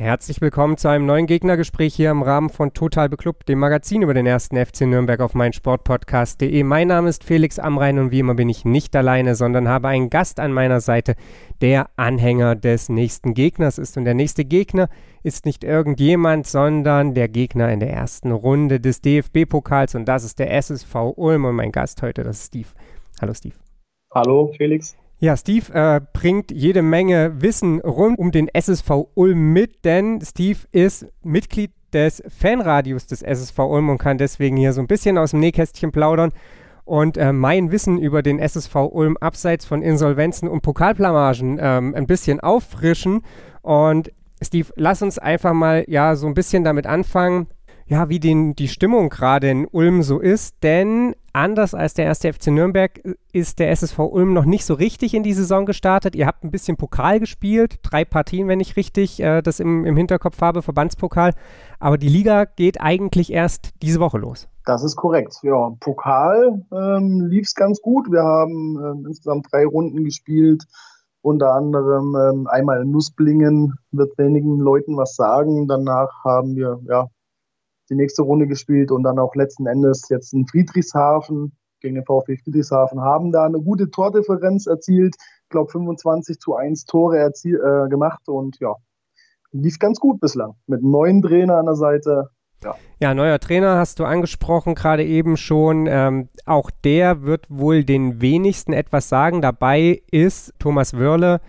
Herzlich willkommen zu einem neuen Gegnergespräch hier im Rahmen von Total Beklubbt, dem Magazin über den ersten FC Nürnberg auf meinsportpodcast.de. Mein Name ist Felix Amrein und wie immer bin ich nicht alleine, sondern habe einen Gast an meiner Seite, der Anhänger des nächsten Gegners ist. Und der nächste Gegner ist nicht irgendjemand, sondern der Gegner in der ersten Runde des DFB-Pokals und das ist der SSV Ulm und mein Gast heute, das ist Steve. Hallo Steve. Hallo Felix. Ja, Steve äh, bringt jede Menge Wissen rund um den SSV Ulm mit, denn Steve ist Mitglied des Fanradios des SSV Ulm und kann deswegen hier so ein bisschen aus dem Nähkästchen plaudern und äh, mein Wissen über den SSV Ulm abseits von Insolvenzen und Pokalplamagen ähm, ein bisschen auffrischen. Und Steve, lass uns einfach mal ja so ein bisschen damit anfangen, ja, wie den, die Stimmung gerade in Ulm so ist, denn anders als der erste FC Nürnberg ist der SSV Ulm noch nicht so richtig in die Saison gestartet. Ihr habt ein bisschen Pokal gespielt, drei Partien, wenn ich richtig äh, das im, im Hinterkopf habe, Verbandspokal, aber die Liga geht eigentlich erst diese Woche los. Das ist korrekt. Ja, Pokal ähm, lief es ganz gut. Wir haben ähm, insgesamt drei Runden gespielt. Unter anderem ähm, einmal in Nussblingen, wird wenigen Leuten was sagen. Danach haben wir ja die nächste Runde gespielt und dann auch letzten Endes jetzt in Friedrichshafen gegen den VfB Friedrichshafen, haben da eine gute Tordifferenz erzielt. Ich glaube 25 zu 1 Tore erziel, äh, gemacht und ja, lief ganz gut bislang. Mit einem neuen Trainer an der Seite. Ja. ja, neuer Trainer hast du angesprochen, gerade eben schon. Ähm, auch der wird wohl den wenigsten etwas sagen. Dabei ist Thomas Wörle,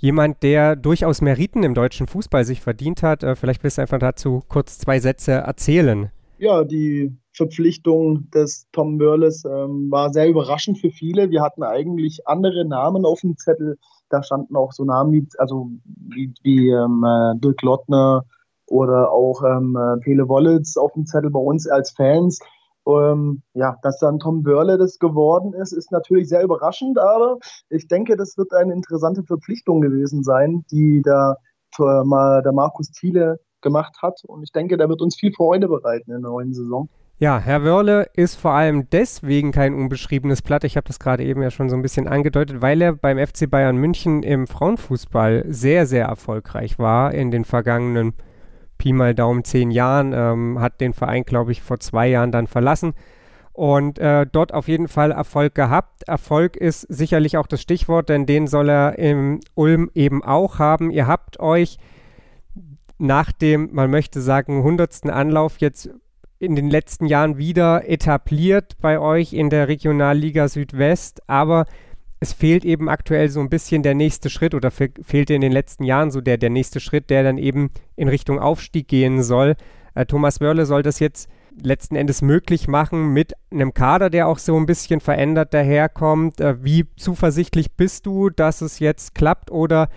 jemand, der durchaus Meriten im deutschen Fußball sich verdient hat. Äh, vielleicht willst du einfach dazu kurz zwei Sätze erzählen. Ja, die Verpflichtung des Tom Börles ähm, war sehr überraschend für viele. Wir hatten eigentlich andere Namen auf dem Zettel. Da standen auch so Namen wie, also wie, wie ähm, äh, Dirk Lottner oder auch ähm, äh, Pele Wollitz auf dem Zettel bei uns als Fans. Ähm, ja, dass dann Tom Börle das geworden ist, ist natürlich sehr überraschend, aber ich denke, das wird eine interessante Verpflichtung gewesen sein, die der, der Markus Thiele gemacht hat. Und ich denke, der wird uns viel Freude bereiten in der neuen Saison. Ja, Herr Wörle ist vor allem deswegen kein unbeschriebenes Blatt. Ich habe das gerade eben ja schon so ein bisschen angedeutet, weil er beim FC Bayern München im Frauenfußball sehr, sehr erfolgreich war in den vergangenen Jahren Pi mal Daumen zehn Jahren, ähm, hat den Verein, glaube ich, vor zwei Jahren dann verlassen und äh, dort auf jeden Fall Erfolg gehabt. Erfolg ist sicherlich auch das Stichwort, denn den soll er im Ulm eben auch haben. Ihr habt euch nach dem, man möchte sagen, hundertsten Anlauf jetzt in den letzten Jahren wieder etabliert bei euch in der Regionalliga Südwest, aber es fehlt eben aktuell so ein bisschen der nächste Schritt oder fe fehlte in den letzten Jahren so der, der nächste Schritt, der dann eben in Richtung Aufstieg gehen soll. Äh, Thomas Wörle soll das jetzt letzten Endes möglich machen mit einem Kader, der auch so ein bisschen verändert daherkommt. Äh, wie zuversichtlich bist du, dass es jetzt klappt oder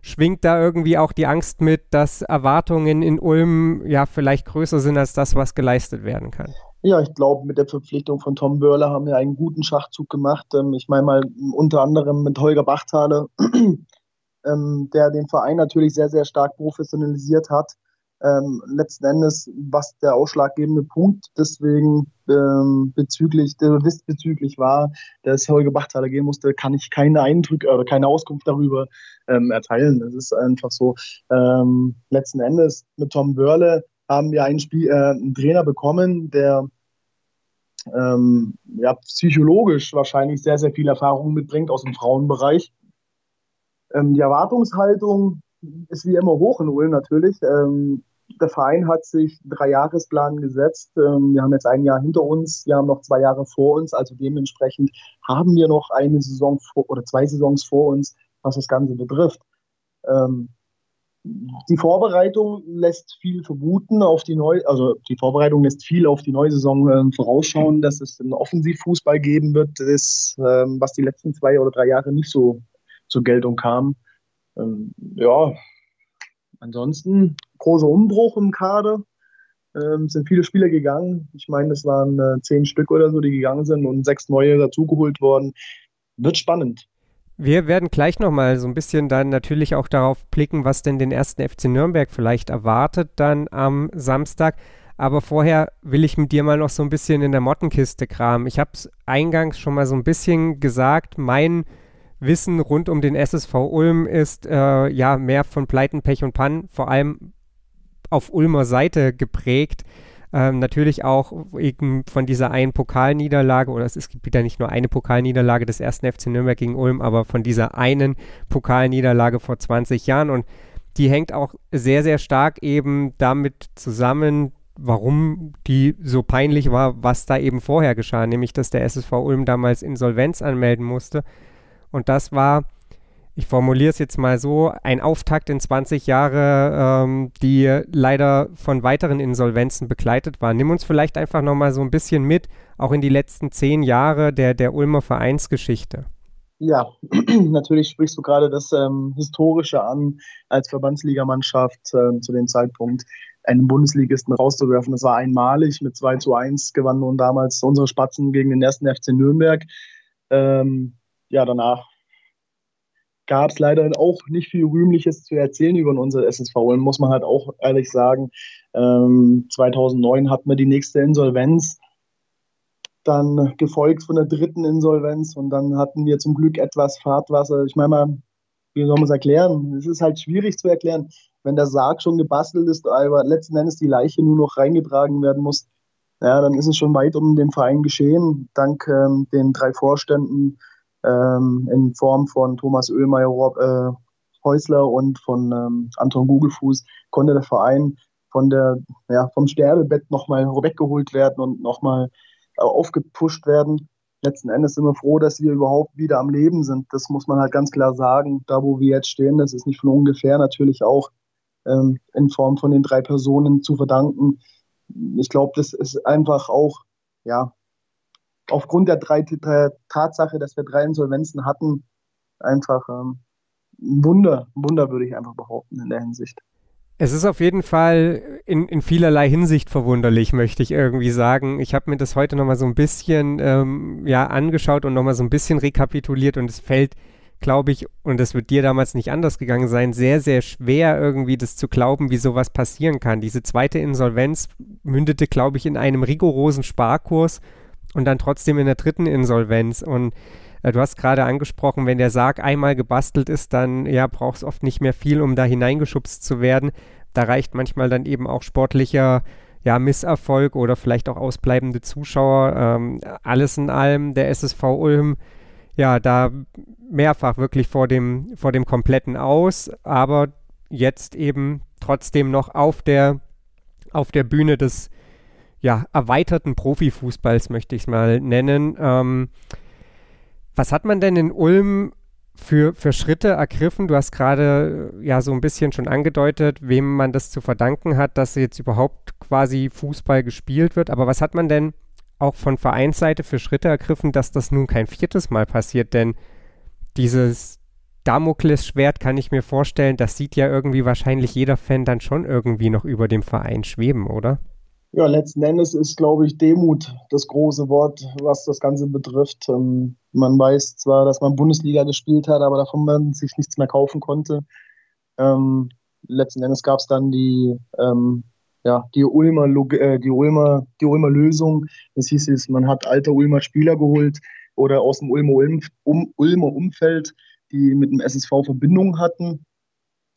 schwingt da irgendwie auch die Angst mit, dass Erwartungen in Ulm ja vielleicht größer sind als das, was geleistet werden kann? Ja, ich glaube, mit der Verpflichtung von Tom Börler haben wir einen guten Schachzug gemacht. Ähm, ich meine mal unter anderem mit Holger Bachthaler, ähm, der den Verein natürlich sehr, sehr stark professionalisiert hat. Ähm, letzten Endes, was der ausschlaggebende Punkt deswegen bezüglich, bezüglich war, dass Holger Bachthaler gehen musste, kann ich keine Eindrücke oder keine Auskunft darüber erteilen. Das ist einfach so. Letzten Endes mit Tom Börle haben wir einen, Spiel, äh, einen Trainer bekommen, der ähm, ja, psychologisch wahrscheinlich sehr, sehr viel Erfahrung mitbringt aus dem Frauenbereich. Ähm, die Erwartungshaltung ist wie immer hoch in Ulm natürlich. Ähm, der Verein hat sich einen Dreijahresplan gesetzt. Ähm, wir haben jetzt ein Jahr hinter uns, wir haben noch zwei Jahre vor uns, also dementsprechend haben wir noch eine Saison vor, oder zwei Saisons vor uns, was das Ganze betrifft. Ähm, die Vorbereitung lässt viel vermuten auf die neue, also die Vorbereitung lässt viel auf die neue Saison äh, vorausschauen, dass es einen Offensivfußball geben wird, das, ähm, was die letzten zwei oder drei Jahre nicht so zur Geltung kam. Ähm, ja, ansonsten großer Umbruch im Kader. Ähm, sind viele Spieler gegangen. Ich meine, es waren äh, zehn Stück oder so, die gegangen sind und sechs neue dazugeholt worden. Wird spannend. Wir werden gleich nochmal so ein bisschen dann natürlich auch darauf blicken, was denn den ersten FC Nürnberg vielleicht erwartet dann am Samstag. Aber vorher will ich mit dir mal noch so ein bisschen in der Mottenkiste kramen. Ich habe es eingangs schon mal so ein bisschen gesagt, mein Wissen rund um den SSV Ulm ist äh, ja mehr von Pleiten, Pech und Pannen, vor allem auf Ulmer Seite geprägt. Ähm, natürlich auch eben von dieser einen Pokalniederlage, oder es, gibt wieder nicht nur eine Pokalniederlage des ersten FC Nürnberg gegen Ulm, aber von dieser einen Pokalniederlage vor 20 Jahren. Und die hängt auch sehr, sehr stark eben damit zusammen, warum die so peinlich war, was da eben vorher geschah, nämlich dass der SSV Ulm damals Insolvenz anmelden musste. Und das war ich formuliere es jetzt mal so, ein Auftakt in 20 Jahre, ähm, die leider von weiteren Insolvenzen begleitet war. Nimm uns vielleicht einfach nochmal so ein bisschen mit, auch in die letzten zehn Jahre der, der Ulmer Vereinsgeschichte. Ja, natürlich sprichst du gerade das ähm, Historische an, als Verbandsligamannschaft äh, zu dem Zeitpunkt einen Bundesligisten rauszuwerfen. Das war einmalig. Mit 2 zu 1 gewannen nun damals unsere Spatzen gegen den ersten FC Nürnberg. Ähm, ja, danach gab es leider auch nicht viel Rühmliches zu erzählen über unsere SSV. Und muss man halt auch ehrlich sagen, ähm, 2009 hatten wir die nächste Insolvenz, dann gefolgt von der dritten Insolvenz und dann hatten wir zum Glück etwas Fahrtwasser. Ich meine mal, wie soll man es erklären? Es ist halt schwierig zu erklären, wenn der Sarg schon gebastelt ist, aber letzten Endes die Leiche nur noch reingetragen werden muss. Ja, dann ist es schon weit um den Verein geschehen, dank ähm, den drei Vorständen, ähm, in Form von Thomas Oehlmeier, Rob, äh, Häusler und von ähm, Anton Gugelfuß konnte der Verein von der, ja, vom Sterbebett nochmal weggeholt werden und nochmal äh, aufgepusht werden. Letzten Endes sind wir froh, dass wir überhaupt wieder am Leben sind. Das muss man halt ganz klar sagen. Da, wo wir jetzt stehen, das ist nicht von ungefähr natürlich auch ähm, in Form von den drei Personen zu verdanken. Ich glaube, das ist einfach auch ja, aufgrund der, drei, der Tatsache, dass wir drei Insolvenzen hatten, einfach ähm, ein Wunder, ein Wunder würde ich einfach behaupten in der Hinsicht. Es ist auf jeden Fall in, in vielerlei Hinsicht verwunderlich, möchte ich irgendwie sagen. Ich habe mir das heute nochmal so ein bisschen ähm, ja, angeschaut und nochmal so ein bisschen rekapituliert und es fällt, glaube ich, und das wird dir damals nicht anders gegangen sein, sehr, sehr schwer irgendwie das zu glauben, wie sowas passieren kann. Diese zweite Insolvenz mündete, glaube ich, in einem rigorosen Sparkurs und dann trotzdem in der dritten Insolvenz. Und äh, du hast gerade angesprochen, wenn der Sarg einmal gebastelt ist, dann ja, braucht es oft nicht mehr viel, um da hineingeschubst zu werden. Da reicht manchmal dann eben auch sportlicher ja, Misserfolg oder vielleicht auch ausbleibende Zuschauer. Ähm, alles in allem, der SSV Ulm, ja, da mehrfach wirklich vor dem, vor dem kompletten Aus, aber jetzt eben trotzdem noch auf der, auf der Bühne des ja, erweiterten Profifußballs, möchte ich es mal nennen. Ähm, was hat man denn in Ulm für, für Schritte ergriffen? Du hast gerade äh, ja so ein bisschen schon angedeutet, wem man das zu verdanken hat, dass jetzt überhaupt quasi Fußball gespielt wird. Aber was hat man denn auch von Vereinsseite für Schritte ergriffen, dass das nun kein viertes Mal passiert? Denn dieses Damoklesschwert kann ich mir vorstellen, das sieht ja irgendwie wahrscheinlich jeder Fan dann schon irgendwie noch über dem Verein schweben, oder? Ja, letzten Endes ist, glaube ich, Demut das große Wort, was das Ganze betrifft. Ähm, man weiß zwar, dass man Bundesliga gespielt hat, aber davon man sich nichts mehr kaufen konnte. Ähm, letzten Endes gab es dann die, ähm, ja, die Ulmer, äh, die Ulmer, die Ulmer Lösung. Das hieß es, man hat alte Ulmer Spieler geholt oder aus dem Ulmer, Ulm, um, Ulmer Umfeld, die mit dem SSV Verbindung hatten,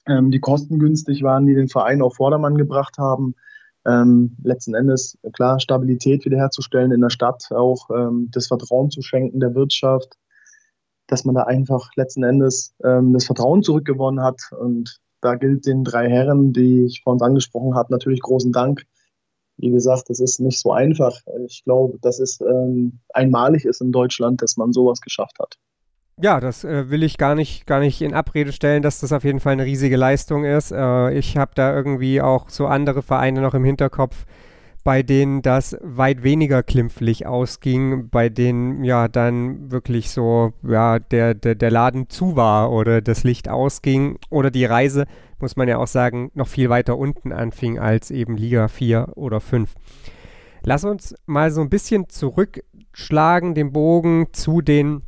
die kostengünstig waren, die den Verein auf Vordermann gebracht haben ähm, letzten Endes klar Stabilität wiederherzustellen in der Stadt, auch ähm, das Vertrauen zu schenken der Wirtschaft, dass man da einfach letzten Endes ähm, das Vertrauen zurückgewonnen hat. Und da gilt den drei Herren, die ich vor uns angesprochen habe, natürlich großen Dank. Wie gesagt, das ist nicht so einfach. Ich glaube, dass es ähm, einmalig ist in Deutschland, dass man sowas geschafft hat. Ja, das äh, will ich gar nicht, gar nicht in Abrede stellen, dass das auf jeden Fall eine riesige Leistung ist. Äh, ich habe da irgendwie auch so andere Vereine noch im Hinterkopf, bei denen das weit weniger klimpflich ausging, bei denen ja dann wirklich so, ja, der, der, der Laden zu war oder das Licht ausging oder die Reise, muss man ja auch sagen, noch viel weiter unten anfing als eben Liga 4 oder 5. Lass uns mal so ein bisschen zurückschlagen, den Bogen zu den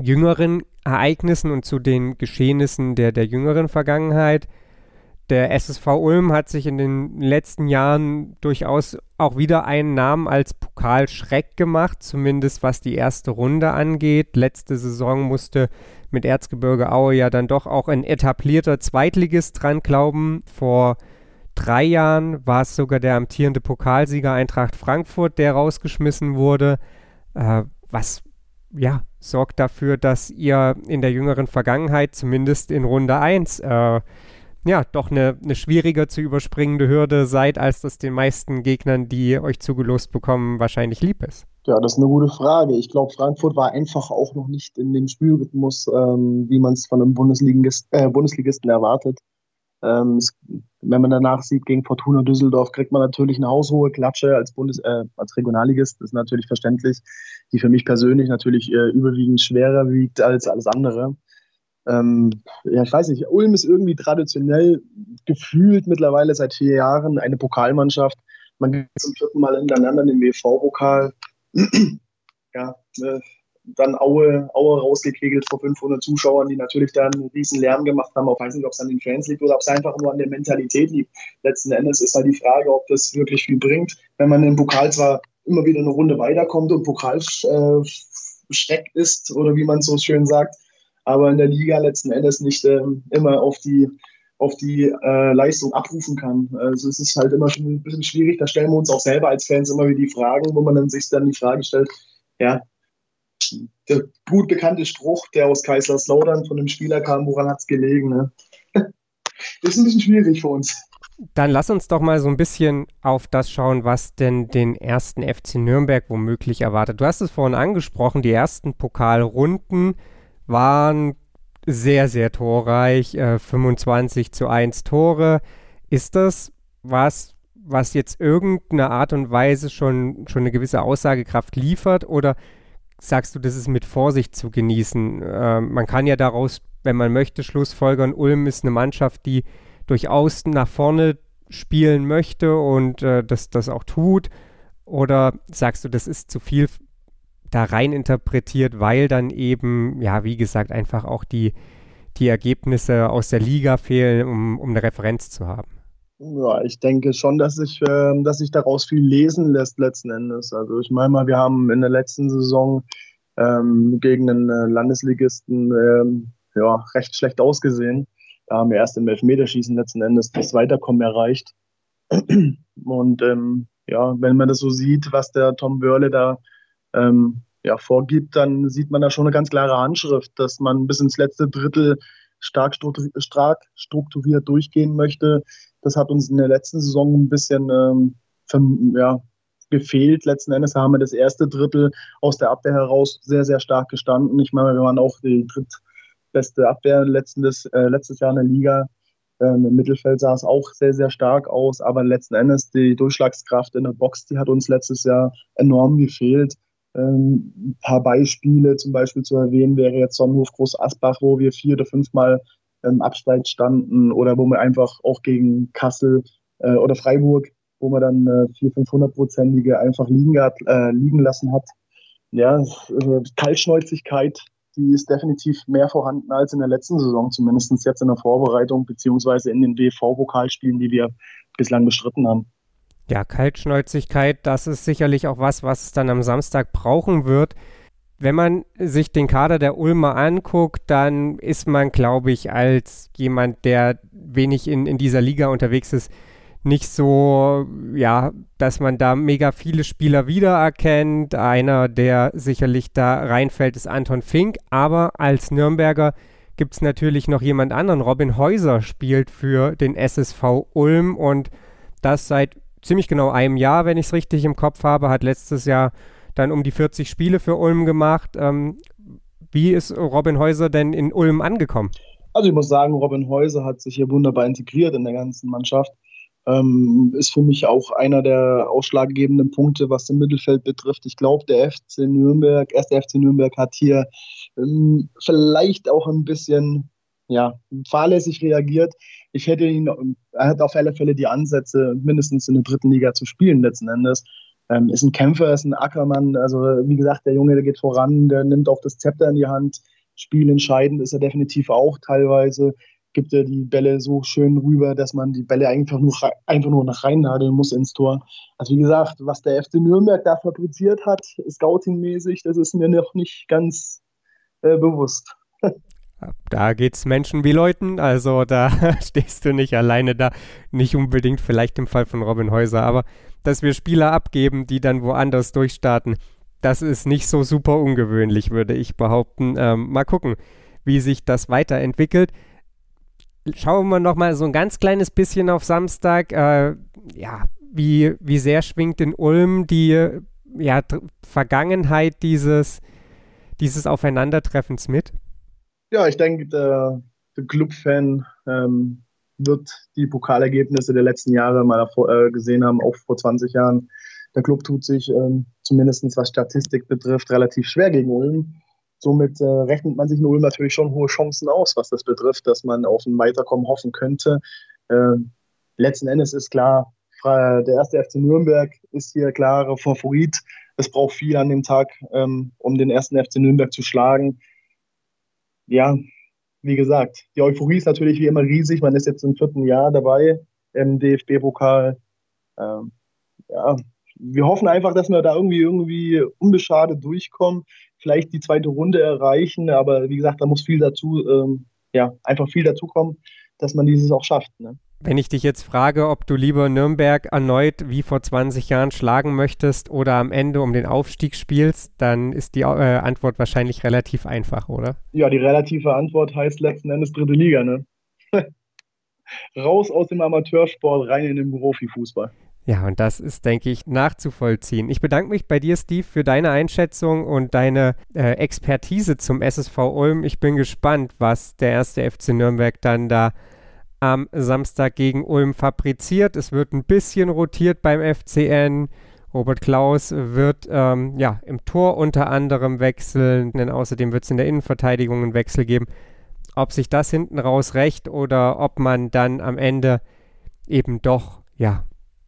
jüngeren Ereignissen und zu den Geschehnissen der, der jüngeren Vergangenheit. Der SSV Ulm hat sich in den letzten Jahren durchaus auch wieder einen Namen als Pokalschreck gemacht, zumindest was die erste Runde angeht. Letzte Saison musste mit Erzgebirge Aue ja dann doch auch ein etablierter Zweitligist dran glauben. Vor drei Jahren war es sogar der amtierende Pokalsieger Eintracht Frankfurt, der rausgeschmissen wurde. Äh, was ja sorgt dafür, dass ihr in der jüngeren Vergangenheit, zumindest in Runde 1, äh, ja, doch eine, eine schwieriger zu überspringende Hürde seid, als das den meisten Gegnern, die euch zugelost bekommen, wahrscheinlich lieb ist? Ja, das ist eine gute Frage. Ich glaube, Frankfurt war einfach auch noch nicht in dem Spielrhythmus, ähm, wie man es von einem Bundesligist, äh, Bundesligisten erwartet. Ähm, es, wenn man danach sieht, gegen Fortuna Düsseldorf kriegt man natürlich eine haushohe Klatsche als Bundes äh, als Regionalligist, das ist natürlich verständlich, die für mich persönlich natürlich äh, überwiegend schwerer wiegt als alles andere. Ähm, ja, ich weiß nicht, Ulm ist irgendwie traditionell gefühlt mittlerweile seit vier Jahren eine Pokalmannschaft. Man geht zum vierten Mal hintereinander in den WV-Pokal. ja, äh, dann Aue, Aue rausgekegelt vor 500 Zuschauern, die natürlich dann einen riesen Lärm gemacht haben. Ich weiß nicht, ob es an den Fans liegt oder ob es einfach nur an der Mentalität liegt. Letzten Endes ist halt die Frage, ob das wirklich viel bringt, wenn man im Pokal zwar immer wieder eine Runde weiterkommt und Pokalschreck äh, ist oder wie man so schön sagt, aber in der Liga letzten Endes nicht äh, immer auf die auf die äh, Leistung abrufen kann. Also es ist halt immer schon ein bisschen schwierig. Da stellen wir uns auch selber als Fans immer wieder die Fragen, wo man dann sich dann die Frage stellt, ja, der gut bekannte Spruch, der aus Kaiserslautern von dem Spieler kam, woran hat es gelegen? Ne? ist ein bisschen schwierig für uns. Dann lass uns doch mal so ein bisschen auf das schauen, was denn den ersten FC Nürnberg womöglich erwartet. Du hast es vorhin angesprochen, die ersten Pokalrunden waren sehr, sehr torreich, äh, 25 zu 1 Tore. Ist das was, was jetzt irgendeine Art und Weise schon, schon eine gewisse Aussagekraft liefert oder sagst du, das ist mit Vorsicht zu genießen? Äh, man kann ja daraus, wenn man möchte, Schlussfolgern, Ulm ist eine Mannschaft, die durchaus nach vorne spielen möchte und äh, das, das auch tut. Oder sagst du, das ist zu viel da rein interpretiert, weil dann eben, ja, wie gesagt, einfach auch die, die Ergebnisse aus der Liga fehlen, um, um eine Referenz zu haben? Ja, ich denke schon, dass sich, äh, dass sich daraus viel lesen lässt letzten Endes. Also ich meine mal, wir haben in der letzten Saison ähm, gegen einen äh, Landesligisten ähm, ja, recht schlecht ausgesehen. Da haben wir erst im Elfmeterschießen letzten Endes das Weiterkommen erreicht. Und ähm, ja, wenn man das so sieht, was der Tom Börle da ähm, ja, vorgibt, dann sieht man da schon eine ganz klare Handschrift, dass man bis ins letzte Drittel stark strukturiert durchgehen möchte. Das hat uns in der letzten Saison ein bisschen ähm, ja, gefehlt. Letzten Endes haben wir das erste Drittel aus der Abwehr heraus sehr, sehr stark gestanden. Ich meine, wir waren auch die drittbeste Abwehr letztes, äh, letztes Jahr in der Liga. Ähm, Im Mittelfeld sah es auch sehr, sehr stark aus, aber letzten Endes die Durchschlagskraft in der Box, die hat uns letztes Jahr enorm gefehlt. Ähm, ein paar Beispiele zum Beispiel zu erwähnen wäre jetzt Sonnenhof Groß Asbach, wo wir vier oder fünfmal im Abseits standen oder wo wir einfach auch gegen Kassel äh, oder Freiburg, wo man dann äh, 400, 500-prozentige einfach liegen, hat, äh, liegen lassen hat. Ja, äh, Kaltschnäuzigkeit, die ist definitiv mehr vorhanden als in der letzten Saison, zumindest jetzt in der Vorbereitung beziehungsweise in den WV-Pokalspielen, die wir bislang bestritten haben. Ja, Kaltschnäuzigkeit, das ist sicherlich auch was, was es dann am Samstag brauchen wird. Wenn man sich den Kader der Ulmer anguckt, dann ist man, glaube ich, als jemand, der wenig in, in dieser Liga unterwegs ist, nicht so, ja, dass man da mega viele Spieler wiedererkennt. Einer, der sicherlich da reinfällt, ist Anton Fink. Aber als Nürnberger gibt es natürlich noch jemand anderen. Robin Häuser spielt für den SSV Ulm und das seit ziemlich genau einem Jahr, wenn ich es richtig im Kopf habe, hat letztes Jahr dann um die 40 Spiele für Ulm gemacht. Ähm, wie ist Robin Häuser denn in Ulm angekommen? Also ich muss sagen, Robin Häuser hat sich hier wunderbar integriert in der ganzen Mannschaft. Ähm, ist für mich auch einer der ausschlaggebenden Punkte, was im Mittelfeld betrifft. Ich glaube, der FC Nürnberg, erste FC Nürnberg hat hier ähm, vielleicht auch ein bisschen ja, fahrlässig reagiert. Ich hätte ihn, er hat auf alle Fälle die Ansätze, mindestens in der dritten Liga zu spielen letzten Endes. Ähm, ist ein Kämpfer, ist ein Ackermann. Also wie gesagt, der Junge, der geht voran, der nimmt auch das Zepter in die Hand, spielentscheidend ist er definitiv auch teilweise. Gibt er die Bälle so schön rüber, dass man die Bälle einfach nur, einfach nur nach reinnageln muss ins Tor. Also wie gesagt, was der FC Nürnberg da fabriziert hat, scoutingmäßig, das ist mir noch nicht ganz äh, bewusst. Da geht es Menschen wie Leuten, also da stehst du nicht alleine da. Nicht unbedingt vielleicht im Fall von Robin Häuser, aber dass wir Spieler abgeben, die dann woanders durchstarten, das ist nicht so super ungewöhnlich, würde ich behaupten. Ähm, mal gucken, wie sich das weiterentwickelt. Schauen wir noch mal so ein ganz kleines bisschen auf Samstag. Äh, ja, wie, wie sehr schwingt in Ulm die ja, Vergangenheit dieses, dieses Aufeinandertreffens mit? Ja, ich denke, der, der Clubfan ähm, wird die Pokalergebnisse der letzten Jahre mal äh, gesehen haben, auch vor 20 Jahren. Der Club tut sich ähm, zumindest was Statistik betrifft relativ schwer gegen Ulm. Somit äh, rechnet man sich in Ulm natürlich schon hohe Chancen aus, was das betrifft, dass man auf ein Weiterkommen hoffen könnte. Äh, letzten Endes ist klar, der erste FC Nürnberg ist hier klarer Favorit. Es braucht viel an dem Tag, ähm, um den ersten FC Nürnberg zu schlagen ja, wie gesagt, die Euphorie ist natürlich wie immer riesig. Man ist jetzt im vierten Jahr dabei im DFB-Pokal. Ähm, ja, wir hoffen einfach, dass wir da irgendwie, irgendwie unbeschadet durchkommen, vielleicht die zweite Runde erreichen, aber wie gesagt, da muss viel dazu, ähm, ja, einfach viel dazu kommen, dass man dieses auch schafft. Ne? Wenn ich dich jetzt frage, ob du lieber Nürnberg erneut wie vor 20 Jahren schlagen möchtest oder am Ende um den Aufstieg spielst, dann ist die äh, Antwort wahrscheinlich relativ einfach, oder? Ja, die relative Antwort heißt letzten Endes dritte Liga, ne? Raus aus dem Amateursport, rein in den Profifußball. Ja, und das ist, denke ich, nachzuvollziehen. Ich bedanke mich bei dir, Steve, für deine Einschätzung und deine äh, Expertise zum SSV Ulm. Ich bin gespannt, was der erste FC Nürnberg dann da am Samstag gegen Ulm fabriziert. Es wird ein bisschen rotiert beim FCN. Robert Klaus wird ähm, ja, im Tor unter anderem wechseln, denn außerdem wird es in der Innenverteidigung einen Wechsel geben. Ob sich das hinten raus rächt oder ob man dann am Ende eben doch ja,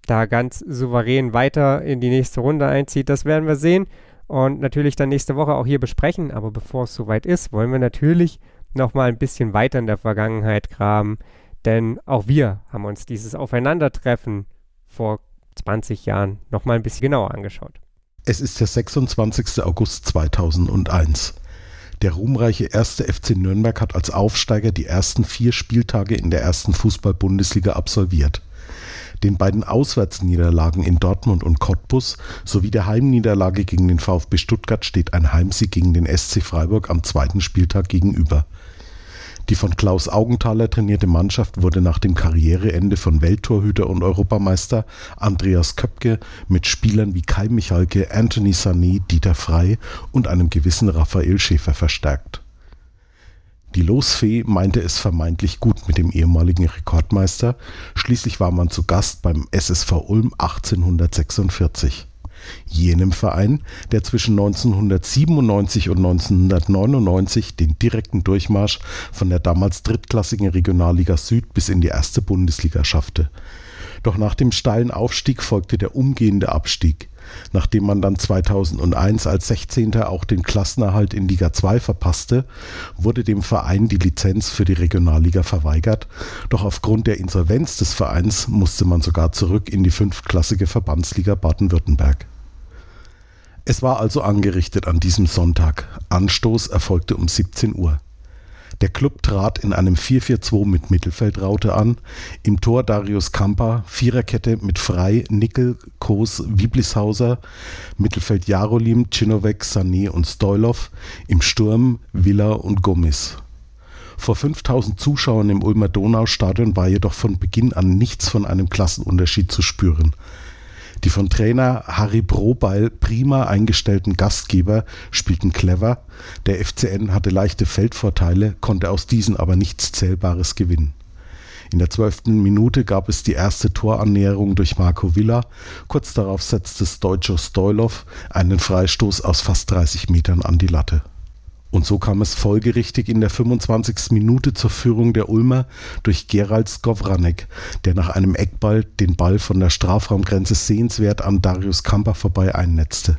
da ganz souverän weiter in die nächste Runde einzieht, das werden wir sehen und natürlich dann nächste Woche auch hier besprechen. Aber bevor es soweit ist, wollen wir natürlich noch mal ein bisschen weiter in der Vergangenheit graben. Denn auch wir haben uns dieses Aufeinandertreffen vor 20 Jahren noch mal ein bisschen genauer angeschaut. Es ist der 26. August 2001. Der ruhmreiche erste FC Nürnberg hat als Aufsteiger die ersten vier Spieltage in der ersten Fußball-Bundesliga absolviert. Den beiden Auswärtsniederlagen in Dortmund und Cottbus sowie der Heimniederlage gegen den VfB Stuttgart steht ein Heimsieg gegen den SC Freiburg am zweiten Spieltag gegenüber. Die von Klaus Augenthaler trainierte Mannschaft wurde nach dem Karriereende von Welttorhüter und Europameister Andreas Köpke mit Spielern wie Kai Michalke, Anthony Sané, Dieter Frey und einem gewissen Raphael Schäfer verstärkt. Die Losfee meinte es vermeintlich gut mit dem ehemaligen Rekordmeister, schließlich war man zu Gast beim SSV Ulm 1846 jenem Verein, der zwischen 1997 und 1999 den direkten Durchmarsch von der damals drittklassigen Regionalliga Süd bis in die erste Bundesliga schaffte. Doch nach dem steilen Aufstieg folgte der umgehende Abstieg. Nachdem man dann 2001 als 16. auch den Klassenerhalt in Liga 2 verpasste, wurde dem Verein die Lizenz für die Regionalliga verweigert, doch aufgrund der Insolvenz des Vereins musste man sogar zurück in die fünfklassige Verbandsliga Baden-Württemberg. Es war also angerichtet an diesem Sonntag. Anstoß erfolgte um 17 Uhr. Der Klub trat in einem 4-4-2 mit Mittelfeldraute an. Im Tor Darius Kampa, Viererkette mit Frei, Nickel, Kos, Wieblishauser, Mittelfeld Jarolim, Chinovek, Sané und Stoilov, im Sturm Villa und Gomis. Vor 5000 Zuschauern im Ulmer Donaustadion war jedoch von Beginn an nichts von einem Klassenunterschied zu spüren. Die von Trainer Harry Brobeil prima eingestellten Gastgeber spielten clever, der FCN hatte leichte Feldvorteile, konnte aus diesen aber nichts Zählbares gewinnen. In der zwölften Minute gab es die erste Torannäherung durch Marco Villa. Kurz darauf setzte Stojko Stoilov einen Freistoß aus fast 30 Metern an die Latte. Und so kam es folgerichtig in der 25. Minute zur Führung der Ulmer durch Gerald Skowranek, der nach einem Eckball den Ball von der Strafraumgrenze sehenswert an Darius Kamper vorbei einnetzte.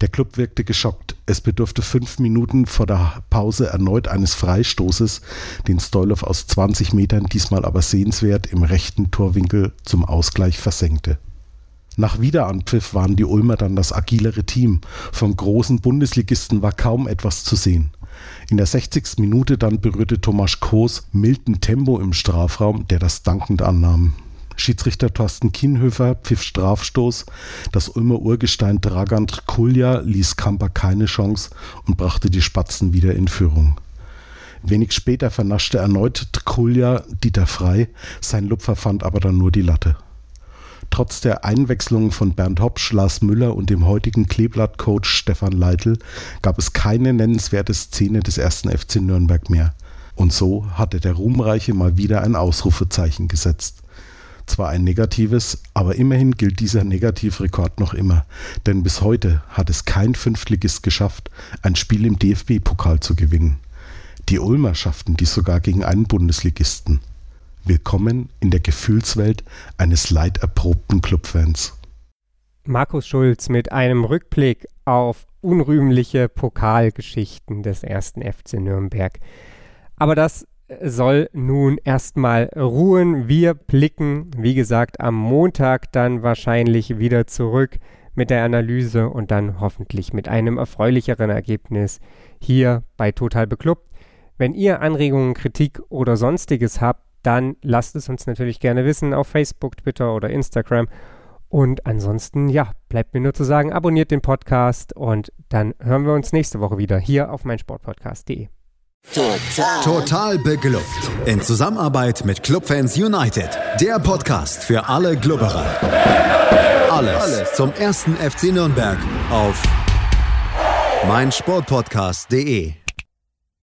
Der Club wirkte geschockt. Es bedurfte fünf Minuten vor der Pause erneut eines Freistoßes, den Stoilov aus 20 Metern diesmal aber sehenswert im rechten Torwinkel zum Ausgleich versenkte. Nach Wiederanpfiff waren die Ulmer dann das agilere Team. Vom großen Bundesligisten war kaum etwas zu sehen. In der 60. Minute dann berührte Tomasz Kos milden Tempo im Strafraum, der das dankend annahm. Schiedsrichter Thorsten Kienhöfer pfiff Strafstoß. Das Ulmer Urgestein Dragant Kulja ließ Kamper keine Chance und brachte die Spatzen wieder in Führung. Wenig später vernaschte erneut Kulja Dieter Frei, sein Lupfer fand aber dann nur die Latte. Trotz der Einwechslungen von Bernd Hopsch, Lars Müller und dem heutigen Kleeblatt-Coach Stefan Leitl gab es keine nennenswerte Szene des ersten FC Nürnberg mehr. Und so hatte der Ruhmreiche mal wieder ein Ausrufezeichen gesetzt. Zwar ein negatives, aber immerhin gilt dieser Negativrekord noch immer, denn bis heute hat es kein Fünftligist geschafft, ein Spiel im DFB-Pokal zu gewinnen. Die Ulmer schafften dies sogar gegen einen Bundesligisten. Willkommen in der Gefühlswelt eines leiderprobten Clubfans. Markus Schulz mit einem Rückblick auf unrühmliche Pokalgeschichten des ersten FC Nürnberg. Aber das soll nun erstmal ruhen. Wir blicken, wie gesagt, am Montag dann wahrscheinlich wieder zurück mit der Analyse und dann hoffentlich mit einem erfreulicheren Ergebnis hier bei Total Beklubbt. Wenn ihr Anregungen, Kritik oder sonstiges habt, dann lasst es uns natürlich gerne wissen auf Facebook, Twitter oder Instagram. Und ansonsten, ja, bleibt mir nur zu sagen, abonniert den Podcast und dann hören wir uns nächste Woche wieder hier auf meinsportpodcast.de. Total. Total beglückt. In Zusammenarbeit mit Clubfans United. Der Podcast für alle Glubberer. Alles, Alles zum ersten FC Nürnberg auf meinsportpodcast.de.